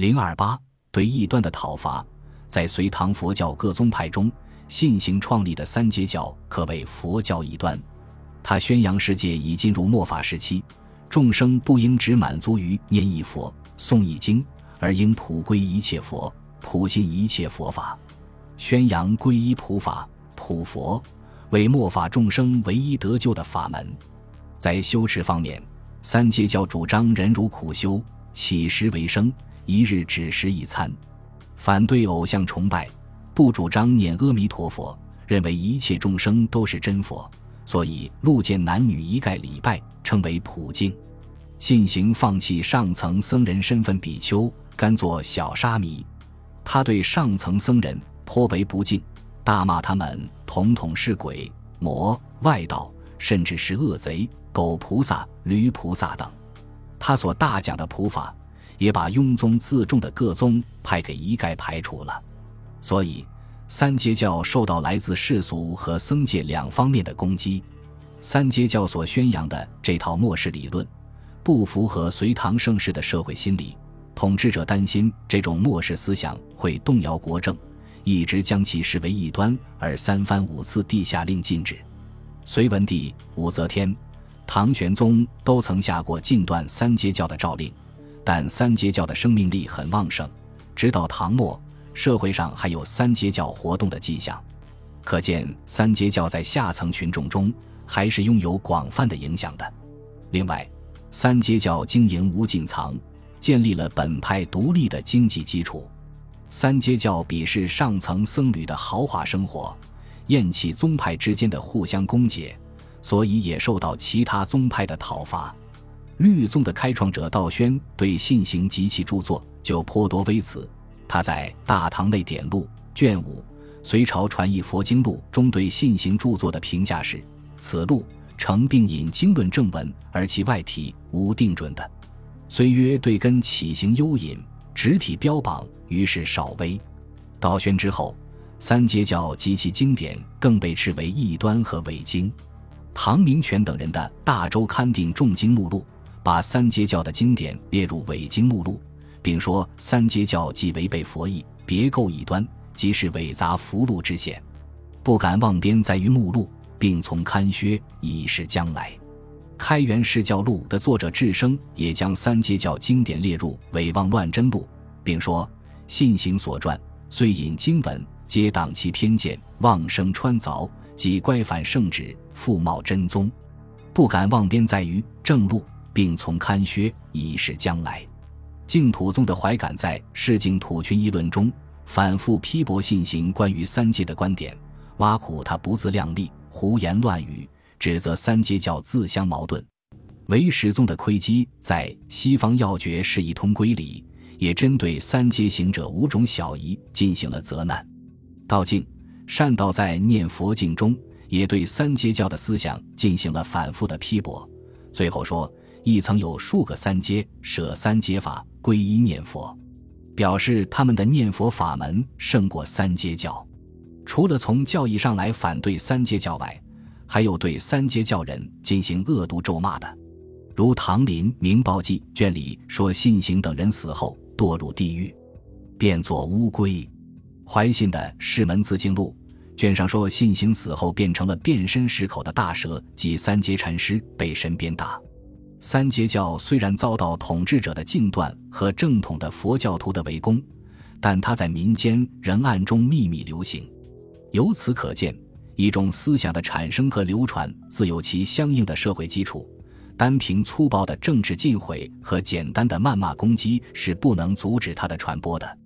零二八对异端的讨伐，在隋唐佛教各宗派中，信行创立的三阶教可谓佛教异端。他宣扬世界已进入末法时期，众生不应只满足于念一佛、诵一经，而应普归一切佛，普信一切佛法，宣扬皈依普法、普佛，为末法众生唯一得救的法门。在修持方面，三阶教主张忍辱苦修，起食为生，一日只食一餐，反对偶像崇拜，不主张念阿弥陀佛，认为一切众生都是真佛。所以，路见男女一概礼拜，称为普净。信行放弃上层僧人身份，比丘甘做小沙弥。他对上层僧人颇为不敬，大骂他们统统是鬼魔外道，甚至是恶贼、狗菩萨、驴菩萨等。他所大讲的普法，也把庸宗自重的各宗派给一概排除了。所以。三阶教受到来自世俗和僧界两方面的攻击。三阶教所宣扬的这套末世理论，不符合隋唐盛世的社会心理。统治者担心这种末世思想会动摇国政，一直将其视为异端，而三番五次地下令禁止。隋文帝、武则天、唐玄宗都曾下过禁断三阶教的诏令，但三阶教的生命力很旺盛，直到唐末。社会上还有三阶教活动的迹象，可见三阶教在下层群众中还是拥有广泛的影响的。另外，三阶教经营无尽藏，建立了本派独立的经济基础。三阶教鄙视上层僧侣的豪华生活，厌弃宗派之间的互相攻讦，所以也受到其他宗派的讨伐。律宗的开创者道宣对信行及其著作就颇多微词。他在《大唐内典录》卷五《隋朝传译佛经录》中对信行著作的评价是：此录成并引经论正文，而其外体无定准的。虽曰对根起行幽隐，直体标榜，于是少微。道宣之后，三阶教及其经典更被斥为异端和伪经。唐明权等人的《大周刊定重经目录》把三阶教的经典列入伪经目录。并说三阶教既违背佛意，别构异端，即是伪杂符箓之嫌，不敢妄编在于目录，并从刊削以示将来。《开元释教录》的作者智生也将三阶教经典列入伪妄乱真录，并说信行所传虽引经文，皆党其偏见，妄生穿凿，即乖反圣旨，复冒真宗，不敢妄编在于正录，并从刊削以示将来。净土宗的怀感在《释净土群议论》中反复批驳信行关于三界的观点，挖苦他不自量力、胡言乱语，指责三界教自相矛盾。唯识宗的窥基在《西方要诀释义通规》里，也针对三阶行者五种小疑进行了责难。道净、善道在《念佛经》中也对三阶教的思想进行了反复的批驳，最后说。亦曾有数个三阶舍三阶法皈依念佛，表示他们的念佛法门胜过三阶教。除了从教义上来反对三阶教外，还有对三阶教人进行恶毒咒骂的，如《唐林明报记》卷里说信行等人死后堕入地狱，变作乌龟；怀信的《师门自经录》卷上说信行死后变成了变身狮口的大蛇，即三阶禅师被神鞭打。三阶教虽然遭到统治者的禁断和正统的佛教徒的围攻，但它在民间仍暗中秘密流行。由此可见，一种思想的产生和流传自有其相应的社会基础，单凭粗暴的政治禁毁和简单的谩骂攻击是不能阻止它的传播的。